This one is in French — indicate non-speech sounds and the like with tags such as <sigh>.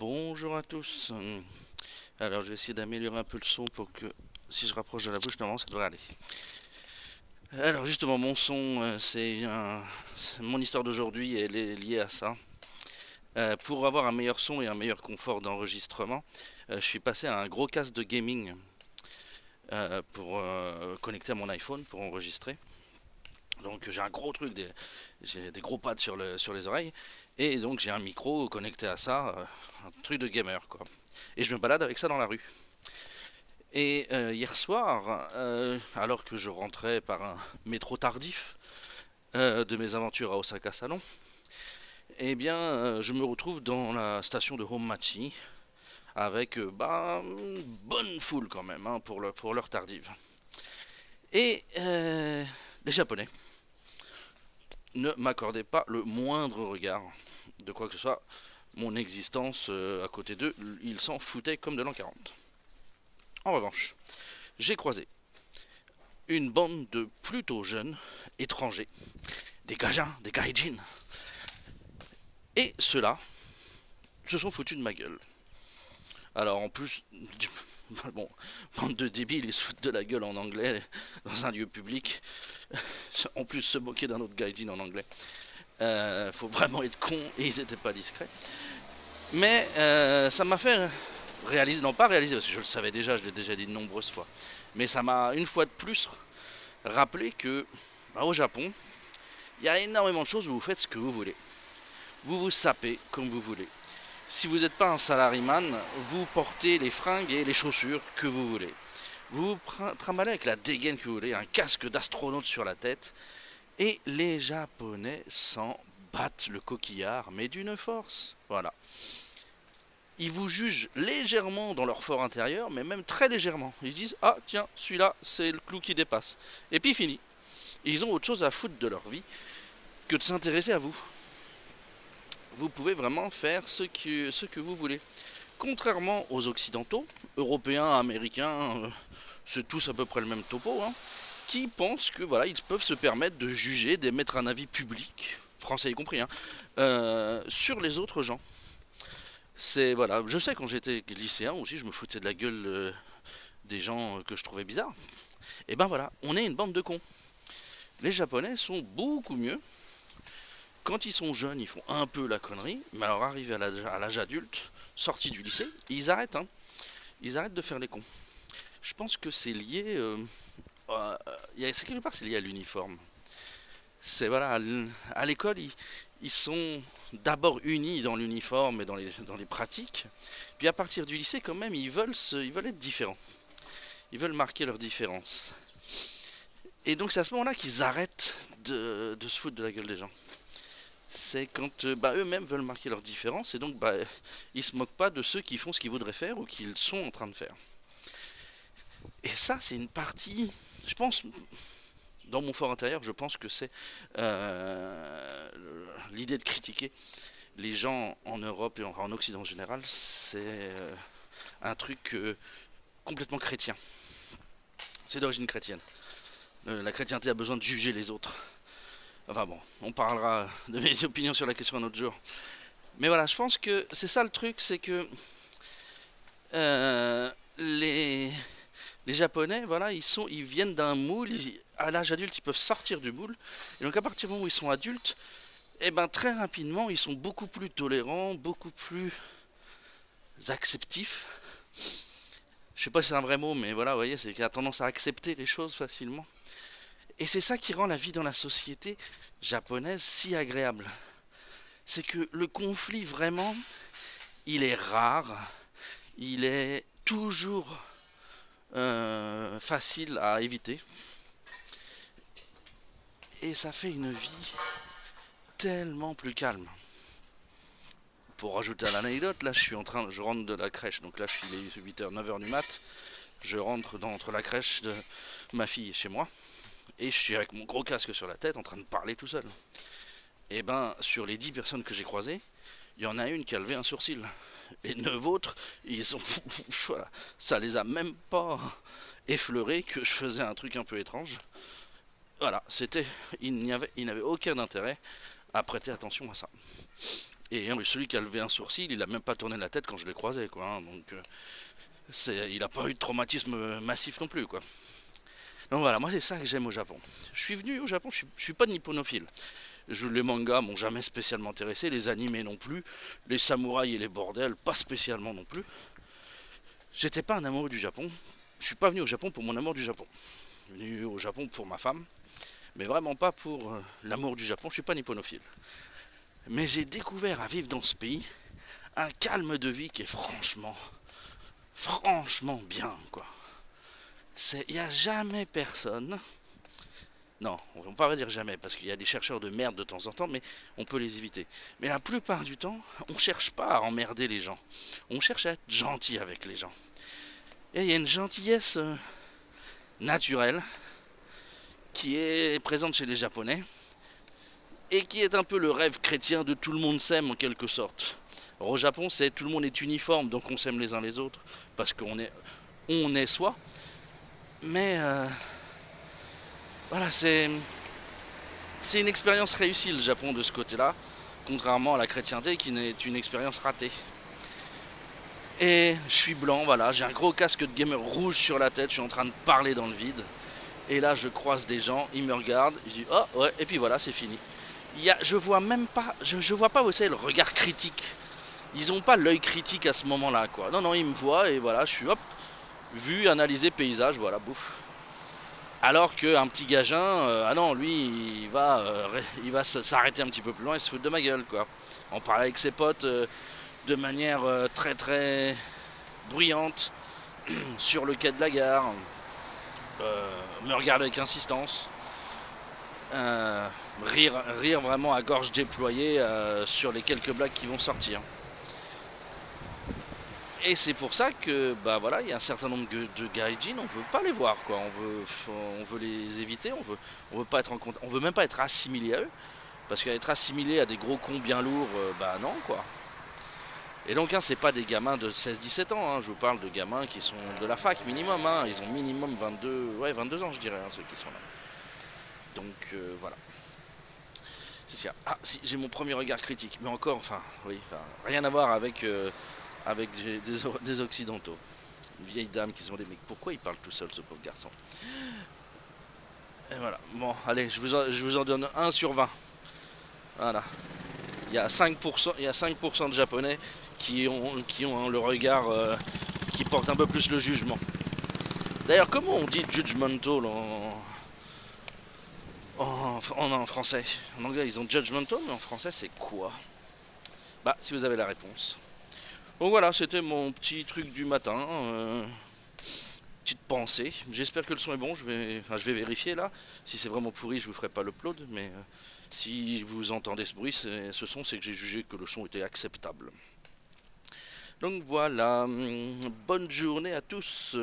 Bonjour à tous. Alors je vais essayer d'améliorer un peu le son pour que si je rapproche de la bouche, normalement ça devrait aller. Alors justement mon son, euh, c'est mon histoire d'aujourd'hui, elle est liée à ça. Euh, pour avoir un meilleur son et un meilleur confort d'enregistrement, euh, je suis passé à un gros casque de gaming pour connecter à mon iPhone pour enregistrer. Donc j'ai un gros truc, j'ai des gros pads sur les oreilles, et donc j'ai un micro connecté à ça, euh, un truc de gamer quoi. Et je me balade avec ça dans la rue. Et euh, hier soir, euh, alors que je rentrais par un métro tardif de mes aventures à Osaka Salon, eh bien je me retrouve dans la station de Hommachi avec bah, bonne foule quand même hein, pour, pour l'heure tardive. Et les Japonais ne m'accordaient pas le moindre regard de quoi que ce soit. Mon existence euh, à côté d'eux, ils s'en foutaient comme de l'an 40. En revanche, j'ai croisé une bande de plutôt jeunes étrangers, des gajins, des gaijins. Et ceux-là se sont foutus de ma gueule. Alors en plus, <laughs> bon, bande de débiles, ils se foutent de la gueule en anglais dans un lieu public. En plus, se moquer d'un autre gaijin en anglais. Euh, faut vraiment être con et ils n'étaient pas discrets. Mais euh, ça m'a fait réaliser, non pas réaliser, parce que je le savais déjà, je l'ai déjà dit de nombreuses fois. Mais ça m'a une fois de plus rappelé que bah, au Japon, il y a énormément de choses où vous faites ce que vous voulez. Vous vous sapez comme vous voulez si vous n'êtes pas un salariman, vous portez les fringues et les chaussures que vous voulez. Vous vous trimballez avec la dégaine que vous voulez, un casque d'astronaute sur la tête, et les Japonais s'en battent le coquillard, mais d'une force. Voilà. Ils vous jugent légèrement dans leur fort intérieur, mais même très légèrement. Ils disent Ah, tiens, celui-là, c'est le clou qui dépasse. Et puis fini. Ils ont autre chose à foutre de leur vie que de s'intéresser à vous vous pouvez vraiment faire ce que, vous voulez. Contrairement aux Occidentaux, Européens, Américains, euh, c'est tous à peu près le même topo, hein, qui pensent que voilà, ils peuvent se permettre de juger, d'émettre un avis public, français y compris, hein, euh, sur les autres gens. C'est voilà, je sais quand j'étais lycéen aussi, je me foutais de la gueule euh, des gens que je trouvais bizarres. Et ben voilà, on est une bande de cons. Les Japonais sont beaucoup mieux quand ils sont jeunes, ils font un peu la connerie, mais alors arrivés à l'âge adulte, sortis du lycée, ils arrêtent. Hein. Ils arrêtent de faire les cons. Je pense que c'est lié. Euh, euh, quelque part, c'est lié à l'uniforme. C'est voilà, à l'école, ils, sont d'abord unis dans l'uniforme et dans les, pratiques. Puis à partir du lycée, quand même, ils veulent, ils veulent être différents. Ils veulent marquer leur différence. Et donc c'est à ce moment-là qu'ils arrêtent de se foutre de la gueule des gens c'est quand euh, bah, eux-mêmes veulent marquer leur différence et donc bah, ils se moquent pas de ceux qui font ce qu'ils voudraient faire ou qu'ils sont en train de faire. Et ça, c'est une partie, je pense, dans mon fort intérieur, je pense que c'est euh, l'idée de critiquer les gens en Europe et en, Occident en général, c'est euh, un truc complètement chrétien. C'est d'origine chrétienne. la chrétienté a besoin de juger les autres. Enfin bon, on parlera de mes <laughs> opinions sur la question un autre jour. Mais voilà, je pense que c'est ça le truc, c'est que euh, les, les Japonais, voilà, ils, sont, ils viennent d'un moule, à l'âge adulte, ils peuvent sortir du moule. Et donc à partir du moment où ils sont adultes, eh ben, très rapidement, ils sont beaucoup plus tolérants, beaucoup plus acceptifs. Je sais pas si c'est un vrai mot, mais voilà, vous voyez, c'est qu'il a tendance à accepter les choses facilement. Et c'est ça qui rend la vie dans la société japonaise si agréable. C'est que le conflit vraiment, il est rare, il est toujours euh, facile à éviter. Et ça fait une vie tellement plus calme. Pour rajouter à l'anecdote, là je suis en train, je rentre de la crèche, donc là je suis 8h, 9h du mat, je rentre dans, entre la crèche de ma fille et chez moi. Et je suis avec mon gros casque sur la tête en train de parler tout seul. Et eh ben, sur les 10 personnes que j'ai croisées, il y en a une qui a levé un sourcil. Les 9 autres, ils sont. <laughs> ça les a même pas effleurés que je faisais un truc un peu étrange. Voilà, c'était. Il n'y avait, n'avait aucun intérêt à prêter attention à ça. Et celui qui a levé un sourcil, il a même pas tourné la tête quand je l'ai croisé, quoi. Hein. donc, c'est, il n'a pas eu de traumatisme massif non plus, quoi. Donc voilà, moi c'est ça que j'aime au Japon. Je suis venu au Japon, je suis, suis pas nipponophile. Je, les mangas m'ont jamais spécialement intéressé, les animés non plus, les samouraïs et les bordels, pas spécialement non plus. J'étais pas un amoureux du Japon. Je suis pas venu au Japon pour mon amour du Japon. Je suis venu au Japon pour ma femme, mais vraiment pas pour euh, l'amour du Japon. Je suis pas nipponophile. Mais j'ai découvert à vivre dans ce pays un calme de vie qui est franchement, franchement bien, quoi. Il n'y a jamais personne. Non, on ne va pas dire jamais, parce qu'il y a des chercheurs de merde de temps en temps, mais on peut les éviter. Mais la plupart du temps, on ne cherche pas à emmerder les gens. On cherche à être gentil avec les gens. Et il y a une gentillesse euh, naturelle qui est présente chez les Japonais et qui est un peu le rêve chrétien de tout le monde s'aime en quelque sorte. au Japon, c'est tout le monde est uniforme, donc on s'aime les uns les autres parce qu'on est, on est soi. Mais euh, voilà, c'est c'est une expérience réussie le Japon de ce côté-là, contrairement à la chrétienté qui est une expérience ratée. Et je suis blanc, voilà, j'ai un gros casque de gamer rouge sur la tête, je suis en train de parler dans le vide. Et là, je croise des gens, ils me regardent, je dis oh ouais, et puis voilà, c'est fini. Il y a, je vois même pas, je, je vois pas, vous savez, le regard critique. Ils ont pas l'œil critique à ce moment-là, quoi. Non, non, ils me voient et voilà, je suis hop, vu, analysé, paysage, voilà, bouffe. Alors qu'un petit gagin, euh, ah non, lui, il va, euh, il va s'arrêter un petit peu plus loin et se foutre de ma gueule, quoi. On parle avec ses potes euh, de manière très très bruyante <clears throat> sur le quai de la gare, me regarde avec insistance, rire, rire vraiment à gorge déployée sur les quelques blagues qui vont sortir. Et c'est pour ça que bah voilà, il y a un certain nombre de gaijin, on veut pas les voir quoi, on veut on veut les éviter, on veut on veut pas être en compte, on veut même pas être assimilé à eux parce qu'être assimilé à des gros cons bien lourds, euh, bah non quoi. Et donc hein, c'est pas des gamins de 16-17 ans, hein, je vous parle de gamins qui sont de la fac minimum, hein, ils ont minimum 22, ouais 22 ans je dirais ceux qui sont là. Donc euh, voilà. C'est ça. Ah si j'ai mon premier regard critique, mais encore, enfin oui, rien à voir avec euh, avec des, occidentaux. Une vieille dame qui se demandait mais pourquoi il parle tout seul ce pauvre garçon? Et voilà, bon allez, je vous en, donne 1 sur 20. Voilà. Il y a 5%, il y a 5 de japonais qui ont, qui ont le regard euh, qui porte un peu plus le jugement. D'ailleurs, comment on dit judgmental en, en, en, en, français? En anglais, ils ont judgmental, mais en français, c'est quoi? Bah, si vous avez la réponse. Donc voilà, c'était mon petit truc du matin. Euh, petite pensée. J'espère que le son est bon. Je vais, vérifier là. Si c'est vraiment pourri, je vous ferai pas l'upload. Mais euh, si vous entendez ce bruit, ce son, c'est que j'ai jugé que le son était acceptable. Donc voilà. Bonne journée à tous.